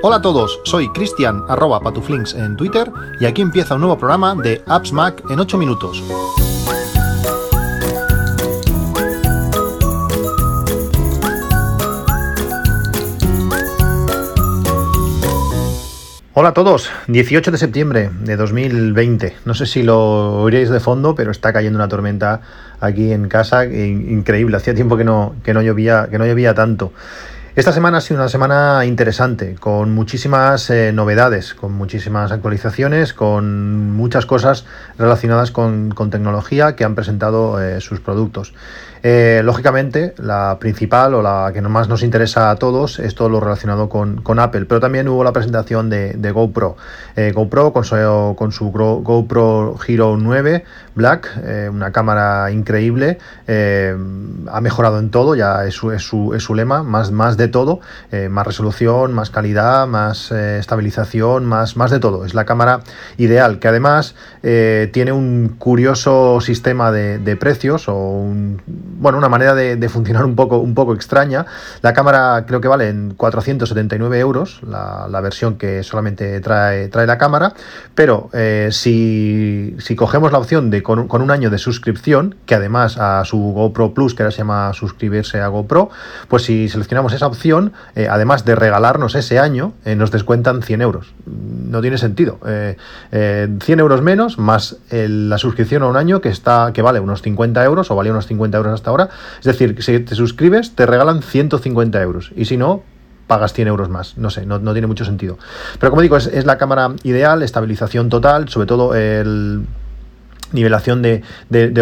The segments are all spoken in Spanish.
Hola a todos, soy Cristian arroba patuflinks en Twitter y aquí empieza un nuevo programa de Apps Mac en 8 minutos. Hola a todos, 18 de septiembre de 2020. No sé si lo oiréis de fondo, pero está cayendo una tormenta aquí en casa increíble. Hacía tiempo que no, que no, llovía, que no llovía tanto. Esta semana ha sido una semana interesante, con muchísimas eh, novedades, con muchísimas actualizaciones, con muchas cosas relacionadas con, tecnología que han presentado eh, sus productos. Eh, lógicamente, la principal o la que más nos interesa a todos es todo lo relacionado con, Apple, pero también hubo la presentación de, GoPro. GoPro con su, GoPro Hero 9 Black, una cámara increíble, ha mejorado en todo, ya es su lema, más, más de todo, más resolución, más calidad, más estabilización, más, más de todo. Es la cámara ideal, que además tiene un curioso sistema de, precios o un bueno, una manera de, funcionar un poco, un poco extraña. La cámara creo que vale en 479 euros, la, versión que solamente trae, trae la cámara, pero eh, si, cogemos la opción de con, un año de suscripción, que además a su GoPro Plus, que ahora se llama suscribirse a GoPro, pues si seleccionamos esa opción, eh, además de regalarnos ese año, eh, nos descuentan 100 euros. No tiene sentido. 100 euros menos, más la suscripción a un año que, está, que vale unos 50 euros o valía unos 50 euros hasta ahora. Es decir, si te suscribes, te regalan 150 euros. Y si no, pagas 100 euros más. No sé, no, tiene mucho sentido. Pero como digo, es, es, la cámara ideal, estabilización total, sobre todo el nivelación de,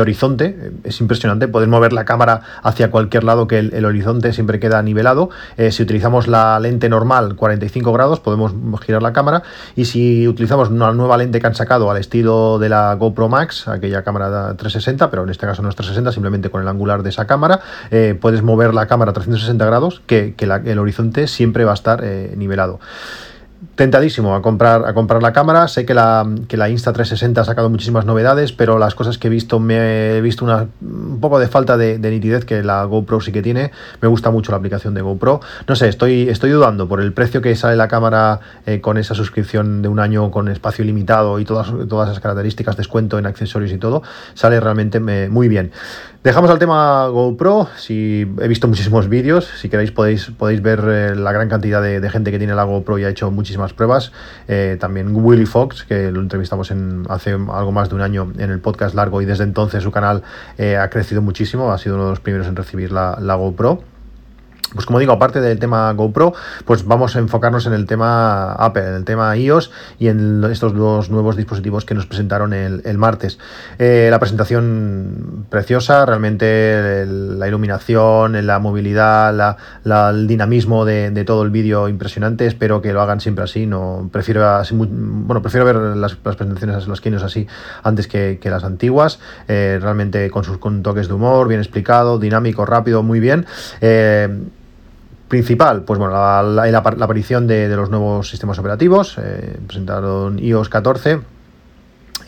horizonte, es impresionante, poder mover la cámara hacia cualquier lado que el, horizonte siempre queda nivelado. Eh, si utilizamos la lente normal 45 grados podemos girar la cámara. Y si utilizamos una nueva lente que han sacado al estilo de la GoPro Max, aquella cámara 360, pero en este caso no es 360, simplemente con el angular de esa cámara, eh, puedes mover la cámara a 360 grados que, el horizonte siempre va a estar eh, nivelado tentadísimo a comprar, a comprar la cámara. Sé que la, que la Insta360 ha sacado muchísimas novedades, pero las cosas que he visto, me he visto una, un poco de falta de, nitidez que la GoPro sí que tiene. Me gusta mucho la aplicación de GoPro. No sé, estoy, estoy dudando por el precio que sale la cámara eh, con esa suscripción de un año con espacio limitado y todas, todas esas características, descuento en accesorios y todo. Sale realmente muy bien. Dejamos al tema GoPro. Si he visto muchísimos vídeos, si queréis podéis, podéis ver eh, la gran cantidad de, gente que tiene la GoPro y ha hecho muchísimas pruebas. Eh, también Willy Fox, que lo entrevistamos en, hace algo más de un año en el podcast largo y desde entonces su canal eh, ha crecido muchísimo. Ha sido uno de los primeros en recibir la, la GoPro. Pues como digo, aparte del tema GoPro, pues vamos a enfocarnos en el tema Apple, en el tema iOS y en estos dos nuevos dispositivos que nos presentaron el, martes. Eh, la presentación preciosa, realmente la iluminación, la movilidad, el dinamismo de, todo el vídeo impresionante. Espero que lo hagan siempre así. No prefiero bueno, prefiero ver las, presentaciones, los keynotes así antes que, las antiguas. Eh, realmente con sus toques de humor, bien explicado, dinámico, rápido, muy bien. Eh, principal, pues bueno, la, aparición de, los nuevos sistemas operativos, eh, presentaron iOS 14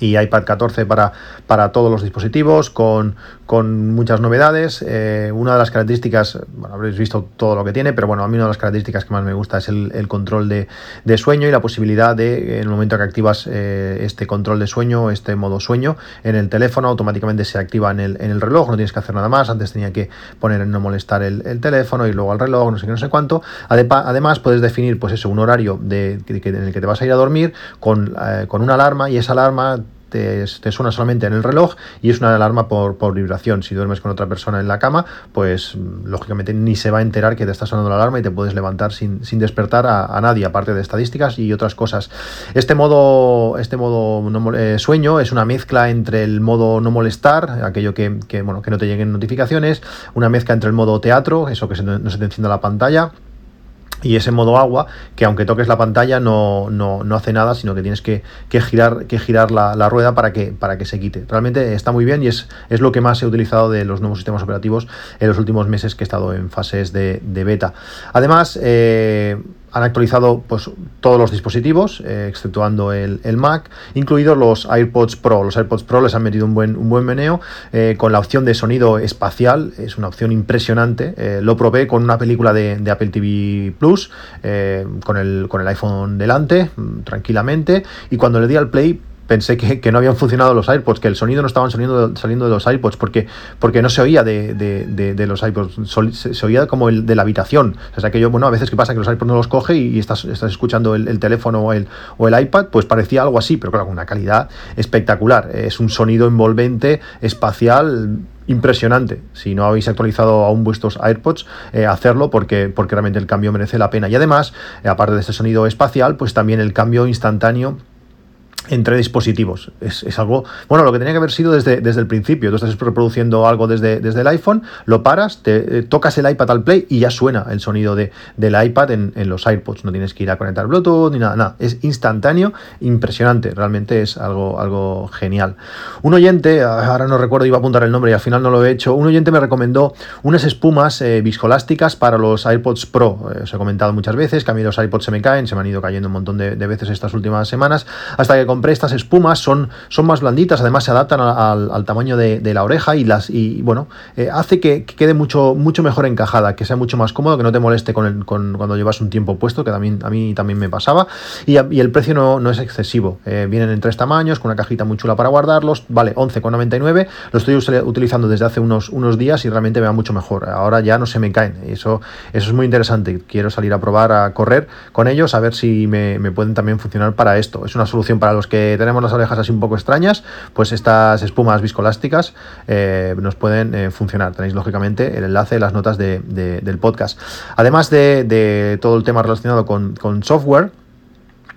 y iPad 14 para, para todos los dispositivos, con, con muchas novedades. Eh, una de las características, bueno, habréis visto todo lo que tiene, pero bueno, a mí una de las características que más me gusta es el, control de, sueño y la posibilidad de, en el momento que activas eh, este control de sueño, este modo sueño, en el teléfono automáticamente se activa en el, en el reloj, no tienes que hacer nada más. Antes tenía que poner en no molestar el, teléfono y luego al reloj, no sé qué, no sé cuánto. Además, puedes definir, pues eso, un horario de, en el que te vas a ir a dormir con, eh, con una alarma y esa alarma te, suena solamente en el reloj y es una alarma por, vibración. Si duermes con otra persona en la cama, pues mm, lógicamente ni se va a enterar que te está sonando la alarma y te puedes levantar sin, despertar a, nadie, aparte de estadísticas y otras cosas. Este modo, este modo eh, sueño es una mezcla entre el modo no molestar, aquello que, bueno, que no te lleguen notificaciones, una mezcla entre el modo teatro, eso que no se te encienda la pantalla y ese modo agua que aunque toques la pantalla no, no, no hace nada sino que tienes que, girar, que girar la, rueda para que, para que se quite. Realmente está muy bien y es, es lo que más he utilizado de los nuevos sistemas operativos en los últimos meses que he estado en fases de, beta. Además eh, han actualizado pues, todos los dispositivos, eh, exceptuando el, Mac, incluidos los AirPods Pro. Los AirPods Pro les han metido un buen, un buen meneo eh, con la opción de sonido espacial, es una opción impresionante. Eh, lo probé con una película de, Apple TV Plus, con, el, con el iPhone delante, mm, tranquilamente, y cuando le di al play pensé que, no habían funcionado los AirPods, que el sonido no estaba saliendo, saliendo de los AirPods, porque, porque no se oía de, los AirPods, se, oía como el de la habitación. O sea, que yo, bueno, a veces que pasa que los AirPods no los coge y, estás, estás escuchando el, teléfono o el, o el iPad, pues parecía algo así, pero claro, con una calidad espectacular. Es un sonido envolvente, espacial impresionante. Si no habéis actualizado aún vuestros AirPods, eh, hacerlo porque, porque realmente el cambio merece la pena. Y además, eh, aparte de este sonido espacial, pues también el cambio instantáneo entre dispositivos. Es, algo, bueno, lo que tenía que haber sido desde, desde el principio. Tú estás reproduciendo algo desde, desde el iPhone, lo paras, te eh, tocas el iPad al play y ya suena el sonido de, del iPad en, los iPods. No tienes que ir a conectar Bluetooth ni nada, nada. Es instantáneo, impresionante. Realmente es algo, algo genial. Un oyente, ahora no recuerdo, iba a apuntar el nombre y al final no lo he hecho. Un oyente me recomendó unas espumas eh, viscolásticas para los iPods Pro. Eh, os he comentado muchas veces que a mí los iPods se me caen, se me han ido cayendo un montón de, de veces estas últimas semanas, hasta que compré estas espumas, son, son más blanditas, además se adaptan al, tamaño de, la oreja y las y bueno, eh, hace que, quede mucho, mucho mejor encajada, que sea mucho más cómodo, que no te moleste con, el, con cuando llevas un tiempo puesto, que también, a mí también me pasaba, y, el precio no, no es excesivo. Eh, vienen en tres tamaños, con una cajita muy chula para guardarlos, vale, 11,99, lo estoy utilizando desde hace unos, unos días y realmente me va mucho mejor. Ahora ya no se me caen, eso, eso es muy interesante. Quiero salir a probar a correr con ellos, a ver si me, me pueden también funcionar para esto. Es una solución para los que tenemos las orejas así un poco extrañas, pues estas espumas viscolásticas eh, nos pueden eh, funcionar. Tenéis lógicamente el enlace en las notas del podcast. Además de, todo el tema relacionado con, con software,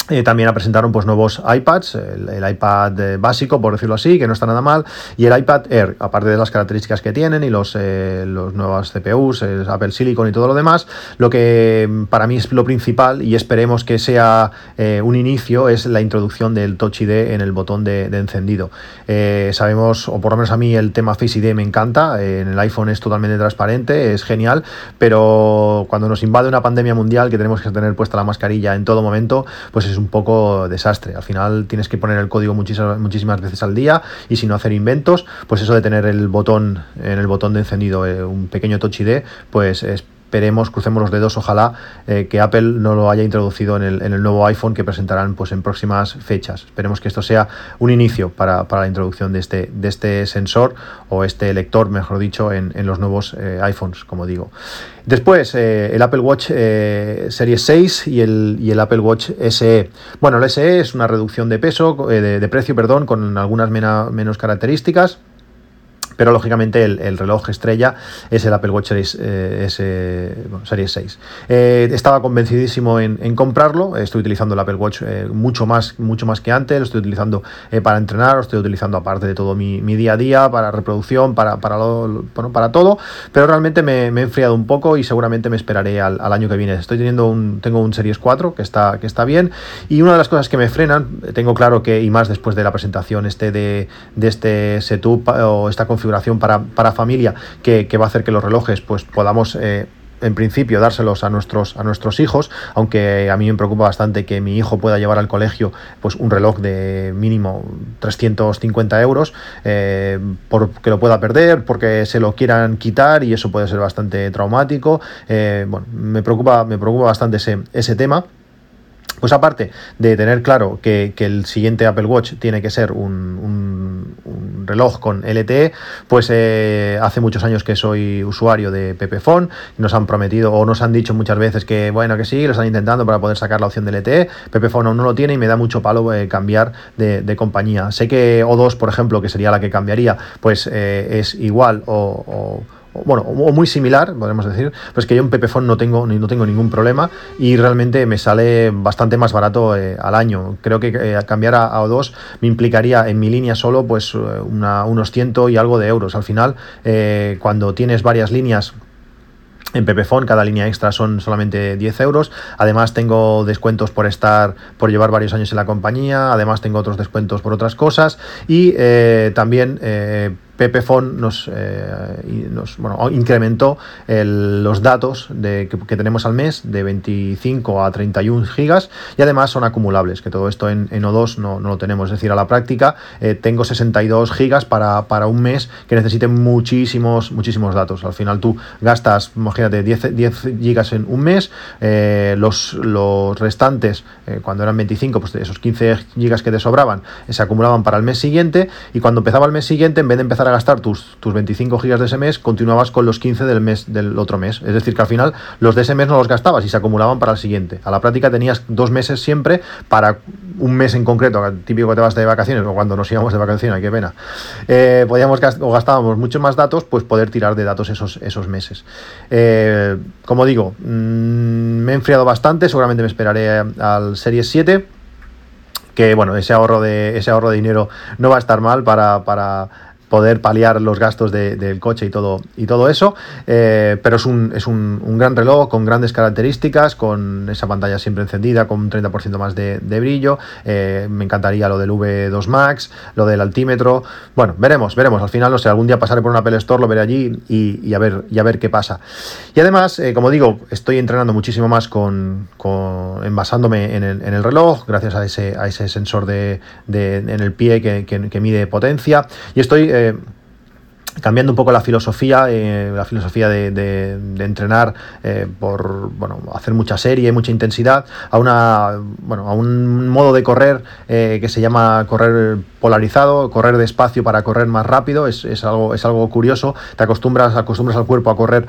eh, también presentaron pues, nuevos iPads, el, iPad eh, básico, por decirlo así, que no está nada mal, y el iPad Air, aparte de las características que tienen y los, eh, los nuevos CPUs, Apple Silicon y todo lo demás, lo que mm, para mí es lo principal y esperemos que sea un inicio es la introducción del Touch ID en el botón de, encendido. sabemos, o por lo menos a mí el tema Face ID me encanta, en el iPhone es totalmente transparente, es genial, pero cuando nos invade una pandemia mundial que tenemos que tener puesta la mascarilla en todo momento, pues es un poco desastre. Al final tienes que poner el código muchísimas, muchísimas veces al día y si no hacer inventos, pues eso de tener el botón en el botón de encendido, eh, un pequeño touch ID, pues es esperemos, crucemos los dedos, ojalá eh, que Apple no lo haya introducido en el, nuevo iPhone que presentarán pues, en próximas fechas. Esperemos que esto sea un inicio para, la introducción de este, de este sensor o este lector, mejor dicho, en, los nuevos eh, iPhones, como digo. Después, eh, el Apple Watch Series 6 y el, y el, Apple Watch SE. Bueno, el SE es una reducción de peso, de, precio, perdón, con algunas menos características pero lógicamente el, reloj estrella es el Apple Watch Series, eh, Series 6. Eh, estaba convencidísimo en, comprarlo, estoy utilizando el Apple Watch eh, mucho, más, mucho más que antes, lo estoy utilizando para entrenar, lo estoy utilizando aparte de todo mi, día a día, para reproducción, para, para todo, pero realmente me, he enfriado un poco y seguramente me esperaré al, año que viene. Estoy teniendo un, tengo un Series 4 que está, que está bien y una de las cosas que me frenan, tengo claro que, y más después de la presentación este de, de este setup o esta configuración, para, familia que, va a hacer que los relojes pues podamos eh, en principio dárselos a nuestros a nuestros hijos, aunque a mí me preocupa bastante que mi hijo pueda llevar al colegio pues un reloj de mínimo 350 euros, eh, porque lo pueda perder, porque se lo quieran quitar y eso puede ser bastante traumático. Eh, bueno, me preocupa, me preocupa bastante ese, ese tema. Pues aparte de tener claro que, el siguiente Apple Watch tiene que ser un, reloj con LTE, pues eh, hace muchos años que soy usuario de Pepephone, nos han prometido o nos han dicho muchas veces que bueno que sí, lo están intentando para poder sacar la opción de LTE, Pepephone aún no lo tiene y me da mucho palo eh, cambiar de, compañía. Sé que O2, por ejemplo, que sería la que cambiaría, pues eh, es igual o bueno, o muy similar, podemos decir, pues que yo en Pepephone no tengo, no tengo ningún problema y realmente me sale bastante más barato eh, al año. Creo que eh, cambiar a, O2 me implicaría en mi línea solo pues eh, unos ciento y algo de euros. Al final, cuando tienes varias líneas en Pepephone cada línea extra son solamente 10 euros. Además tengo descuentos por estar, por llevar varios años en la compañía. Además tengo otros descuentos por otras cosas. Y también Pepefon nos, nos bueno, incrementó los datos que, tenemos al mes de 25 a 31 gigas y además son acumulables, que todo esto en, O2 no, lo tenemos. Es decir, a la práctica tengo 62 gigas para, un mes que necesite muchísimos, muchísimos datos. Al final tú gastas, imagínate, 10, 10 gigas en un mes, los, los restantes, cuando eran 25, pues esos 15 gigas que te sobraban, se acumulaban para el mes siguiente y cuando empezaba el mes siguiente, en vez de empezar a gastar tus, tus 25 gigas de ese mes, continuabas con los 15 del mes del otro mes. Es decir, que al final los de ese mes no los gastabas y se acumulaban para el siguiente. A la práctica tenías dos meses siempre para un mes en concreto, típico que te vas de vacaciones o cuando nos íbamos de vacaciones, qué pena. Eh, podíamos o gastábamos muchos más datos, pues poder tirar de datos esos, esos meses. Eh, como digo, mm, me he enfriado bastante, seguramente me esperaré al Series 7 que bueno, ese ahorro de, ese ahorro de dinero no va a estar mal para poder paliar los gastos del coche y todo, y todo eso. Eh, pero es, un, es un, gran reloj con grandes características, con esa pantalla siempre encendida, con un 30% más de, brillo. Eh, me encantaría lo del V2 Max, lo del altímetro. Bueno, veremos, veremos. Al final, no sé, algún día pasaré por una Apple Store, lo veré allí y, a, ver, y a ver qué pasa. Y además, eh, como digo, estoy entrenando muchísimo más con, con envasándome en el, en el, reloj, gracias a ese, a ese sensor de, en el pie que, que mide potencia. Y estoy de cambiando un poco la filosofía, eh, la filosofía de, entrenar eh, por bueno, hacer mucha serie, mucha intensidad, a una bueno, a un modo de correr eh, que se llama correr polarizado, correr despacio para correr más rápido, es, algo, es algo curioso, te acostumbras, acostumbras al cuerpo a correr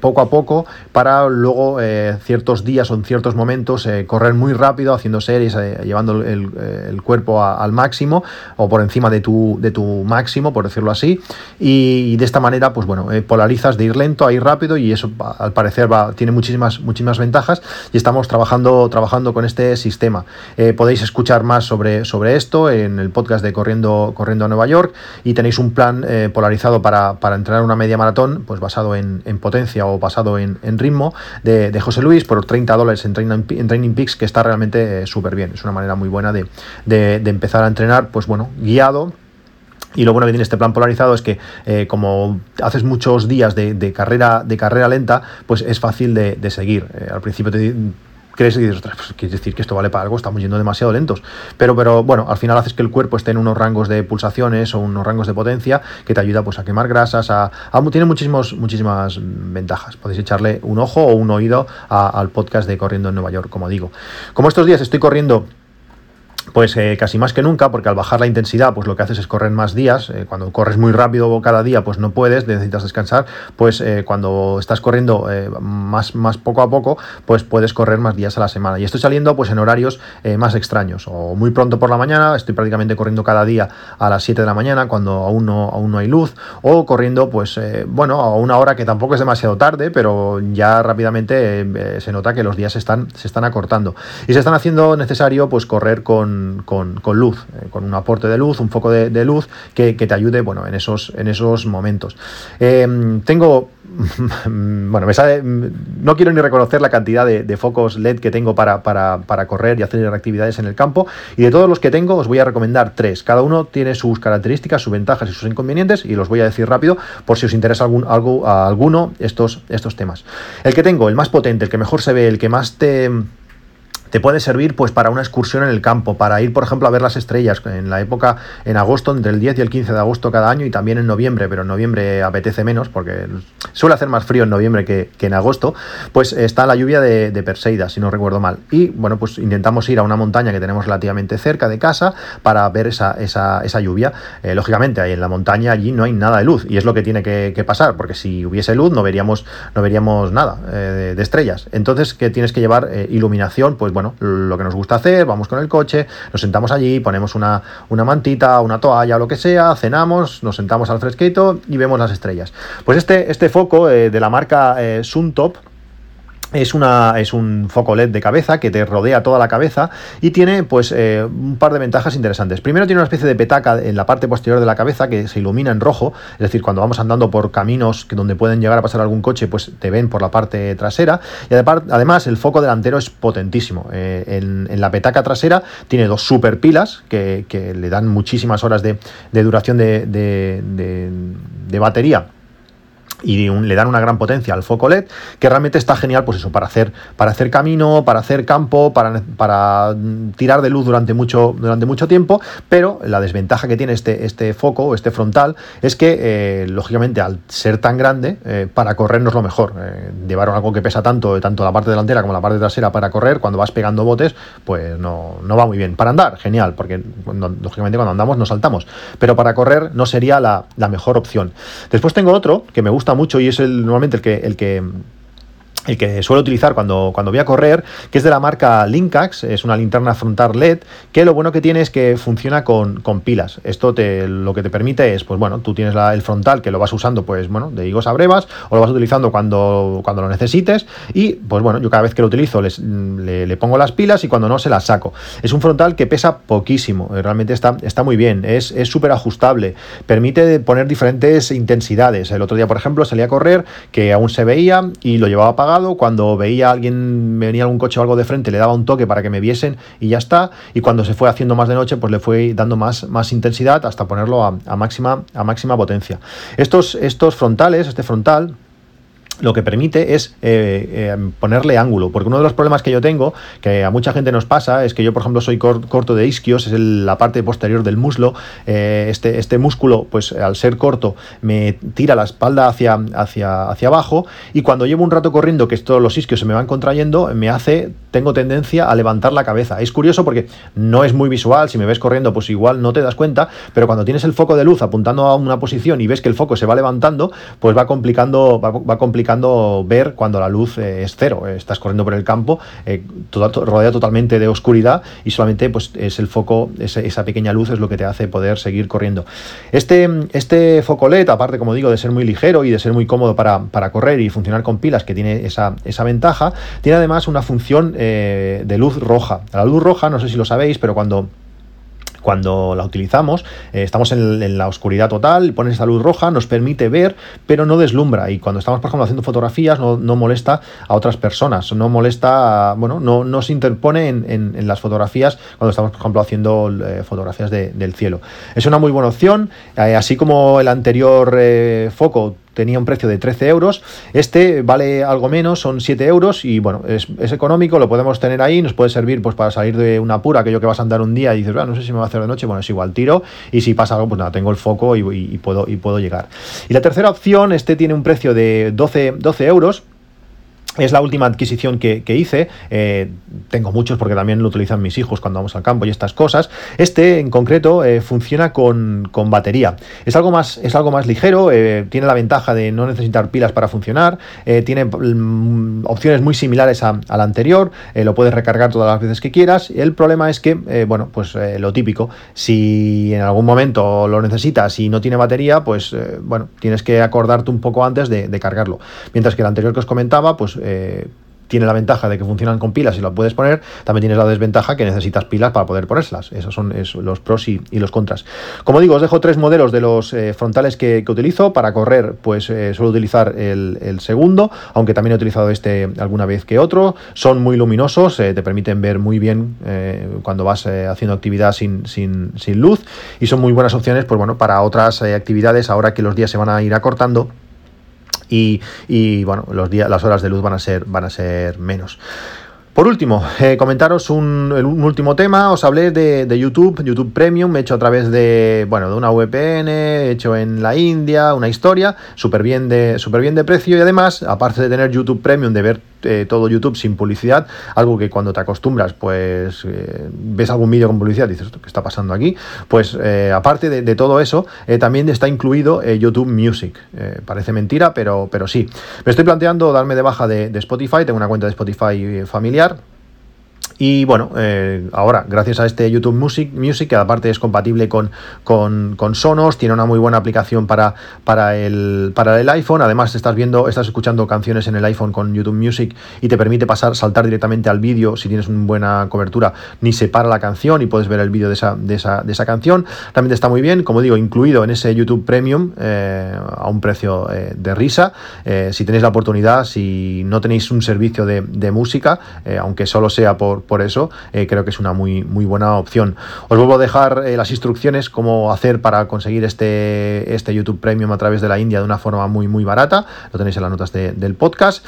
poco a poco para luego ciertos días o en ciertos momentos correr muy rápido, haciendo series, llevando el, cuerpo al máximo o por encima de tu, de tu máximo, por decirlo así, y y, de esta manera, pues bueno, eh, polarizas de ir lento a ir rápido y eso al parecer va, tiene muchísimas, muchísimas ventajas y estamos trabajando, trabajando con este sistema. Eh, podéis escuchar más sobre, sobre esto en el podcast de Corriendo, Corriendo a Nueva York y tenéis un plan eh, polarizado para, para, entrenar una media maratón, pues basado en, potencia o basado en, ritmo de, José Luis por 30 dólares en Training, en Peaks que está realmente súper bien. Es una manera muy buena de, de empezar a entrenar, pues bueno, guiado y lo bueno que tiene este plan polarizado es que eh, como haces muchos días de, carrera, de carrera lenta, pues es fácil de, seguir. Eh, al principio te crees y dices, pues, quiere decir que esto vale para algo, estamos yendo demasiado lentos. Pero, pero bueno, al final haces que el cuerpo esté en unos rangos de pulsaciones o unos rangos de potencia que te ayuda pues, a quemar grasas, tiene muchísimos, muchísimas ventajas. Podéis echarle un ojo o un oído al podcast de Corriendo en Nueva York, como digo. Como estos días estoy corriendo pues eh, casi más que nunca, porque al bajar la intensidad, pues lo que haces es correr más días. Eh, cuando corres muy rápido cada día, pues no puedes, necesitas descansar. Pues eh, cuando estás corriendo más, más poco a poco, pues puedes correr más días a la semana. Y estoy saliendo pues en horarios más extraños. O muy pronto por la mañana, estoy prácticamente corriendo cada día a las 7 de la mañana, cuando aún no, aún no hay luz. O corriendo, pues bueno, a una hora que tampoco es demasiado tarde, pero ya rápidamente se nota que los días se están, se están acortando. Y se están haciendo necesario pues correr con con, luz, eh, con un aporte de luz, un foco de, luz que, te ayude bueno, en, esos, en esos momentos. Em, tengo bueno, me sale, no quiero ni reconocer la cantidad de, focos LED que tengo para, para, correr y hacer actividades en el campo. Y de todos los que tengo, os voy a recomendar tres. Cada uno tiene sus características, sus ventajas y sus inconvenientes, y los voy a decir rápido por si os interesa algún, alguno estos, estos temas. El que tengo, el más potente, el que mejor se ve, el que más te te puede servir pues para una excursión en el campo, para ir, por ejemplo, a ver las estrellas en la época, en agosto, entre el 10 y el 15 de agosto cada año y también en noviembre, pero en noviembre apetece menos porque suele hacer más frío en noviembre que, en agosto, pues está la lluvia de, Perseida, si no recuerdo mal. Y bueno, pues intentamos ir a una montaña que tenemos relativamente cerca de casa para ver esa, esa, lluvia. Eh, lógicamente, ahí en la montaña allí no hay nada de luz y es lo que tiene que, pasar, porque si hubiese luz no veríamos, no veríamos nada eh, de estrellas. Entonces, que tienes que llevar eh, iluminación, pues bueno, lo que nos gusta hacer, vamos con el coche, nos sentamos allí, ponemos una, una mantita, una toalla lo que sea, cenamos, nos sentamos al fresquito y vemos las estrellas. Pues este, este foco eh, de la marca eh, Suntop, es, una, es un foco LED de cabeza que te rodea toda la cabeza y tiene pues eh, un par de ventajas interesantes. Primero tiene una especie de petaca en la parte posterior de la cabeza que se ilumina en rojo, es decir, cuando vamos andando por caminos que donde pueden llegar a pasar algún coche, pues te ven por la parte trasera. Y además el foco delantero es potentísimo. Eh, en, la petaca trasera tiene dos super pilas que, le dan muchísimas horas de, duración de, de batería y le dan una gran potencia al foco LED, que realmente está genial, pues eso, para hacer, para hacer camino, para hacer campo, para, para tirar de luz durante mucho, durante mucho tiempo, pero la desventaja que tiene este, este foco, este frontal, es que, eh, lógicamente, al ser tan grande, eh, para correr no es lo mejor. Eh, llevar algo que pesa tanto, tanto la parte delantera como la parte trasera para correr, cuando vas pegando botes, pues no, no va muy bien. Para andar, genial, porque lógicamente cuando andamos nos saltamos, pero para correr no sería la, la mejor opción. Después tengo otro que me gusta mucho y es el, normalmente el que, el que el que suelo utilizar cuando, cuando voy a correr, que es de la marca Linkax, es una linterna frontal LED, que lo bueno que tiene es que funciona con, pilas. Esto te, lo que te permite es, pues bueno, tú tienes el frontal que lo vas usando, pues bueno, de higos a brevas, o lo vas utilizando cuando, cuando lo necesites, y pues bueno, yo cada vez que lo utilizo le, pongo las pilas y cuando no se las saco. Es un frontal que pesa poquísimo, eh, realmente está, está muy bien, es súper ajustable, permite poner diferentes intensidades. El otro día, por ejemplo, salí a correr, que aún se veía y lo llevaba apagado cuando veía a alguien, me venía algún coche o algo de frente, le daba un toque para que me viesen y ya está. Y cuando se fue haciendo más de noche, pues le fue dando más, más intensidad hasta ponerlo a, máxima, a máxima potencia. Estos, estos frontales, este frontal, lo que permite es eh, eh, ponerle ángulo, porque uno de los problemas que yo tengo, que a mucha gente nos pasa, es que yo, por ejemplo, soy corto de isquios, es la parte posterior del muslo, eh, este, este músculo, pues al ser corto, me tira la espalda hacia, hacia, hacia abajo, y cuando llevo un rato corriendo, que todos los isquios se me van contrayendo, me hace, tengo tendencia a levantar la cabeza. Es curioso porque no es muy visual, si me ves corriendo, pues igual no te das cuenta, pero cuando tienes el foco de luz apuntando a una posición y ves que el foco se va levantando, pues va complicando, va complicando ver cuando la luz eh, es cero. Eh, estás corriendo por el campo, eh, rodea totalmente de oscuridad y solamente pues, es el foco, esa pequeña luz es lo que te hace poder seguir corriendo. Este, este foco LED, aparte, como digo, de ser muy ligero y de ser muy cómodo para, para correr y funcionar con pilas, que tiene esa, esa ventaja, tiene además una función de luz roja. La luz roja, no sé si lo sabéis, pero cuando cuando la utilizamos, eh, estamos en, la oscuridad total, pones esa luz roja, nos permite ver, pero no deslumbra. Y cuando estamos, por ejemplo, haciendo fotografías, no, molesta a otras personas, no molesta, bueno, no, no se interpone en, las fotografías cuando estamos, por ejemplo, haciendo eh, fotografías del cielo. Es una muy buena opción, eh, así como el anterior foco tenía un precio de 13 euros. Este vale algo menos, son 7 euros y bueno, es, económico, lo podemos tener ahí, nos puede servir pues para salir de una pura, aquello que vas a andar un día y dices, no sé si me va a hacer de noche, bueno, es igual, tiro y si pasa algo, pues nada, tengo el foco y, puedo, y puedo llegar. Y la tercera opción, este tiene un precio de 12, 12 euros es la última adquisición que, hice. Eh, tengo muchos porque también lo utilizan mis hijos cuando vamos al campo y estas cosas. Este en concreto eh, funciona con, batería. Es algo más, es algo más ligero, eh, tiene la ventaja de no necesitar pilas para funcionar, tiene mm, opciones muy similares a, la anterior, lo puedes recargar todas las veces que quieras. El problema es que, bueno, pues lo típico, si en algún momento lo necesitas y no tiene batería, pues bueno, tienes que acordarte un poco antes de cargarlo. Mientras que el anterior que os comentaba, pues eh, tiene la ventaja de que funcionan con pilas y lo puedes poner, también tienes la desventaja que necesitas pilas para poder ponérselas. Esos son los pros y, los contras. Como digo, os dejo tres modelos de los eh, frontales que, utilizo. Para correr, pues eh, suelo utilizar el, segundo, aunque también he utilizado este alguna vez que otro. Son muy luminosos, te permiten ver muy bien cuando vas haciendo actividad sin, sin, sin, luz y son muy buenas opciones pues, bueno, para otras actividades ahora que los días se van a ir acortando y, bueno, los días, las horas de luz van a ser, van a ser menos. Por último, eh, comentaros un, último tema. Os hablé de, YouTube, YouTube Premium, hecho a través de, bueno, de una VPN, hecho en la India, una historia, súper bien, de, bien de precio y además, aparte de tener YouTube Premium, de ver eh, todo YouTube sin publicidad, algo que cuando te acostumbras, pues eh, ves algún vídeo con publicidad y dices, ¿qué está pasando aquí? Pues aparte de, todo eso, también está incluido YouTube Music. parece mentira, pero, pero sí. Me estoy planteando darme de baja de Spotify, tengo una cuenta de Spotify familiar Y bueno, eh, ahora, gracias a este YouTube Music, Music, que aparte es compatible con, con, con, Sonos, tiene una muy buena aplicación para, para, el, para el iPhone. Además, estás viendo, estás escuchando canciones en el iPhone con YouTube Music y te permite pasar, saltar directamente al vídeo si tienes una buena cobertura, ni se para la canción y puedes ver el vídeo de esa, de, esa, de esa canción. También está muy bien, como digo, incluido en ese YouTube Premium eh, a un precio eh, de risa. si tenéis la oportunidad, si no tenéis un servicio de, de música, aunque solo sea por por eso eh, creo que es una muy, muy buena opción. Os vuelvo a dejar eh, las instrucciones, cómo hacer para conseguir este, este YouTube Premium a través de la India de una forma muy, muy barata. Lo tenéis en las notas del podcast.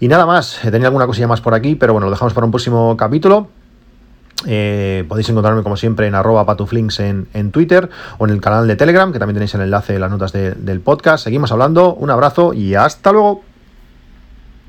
Y nada más, eh, tenía alguna cosilla más por aquí, pero bueno, lo dejamos para un próximo capítulo. podéis encontrarme como siempre en arroba patuflinks en, en, Twitter o en el canal de Telegram, que también tenéis el enlace en las notas del podcast. Seguimos hablando, un abrazo y hasta luego.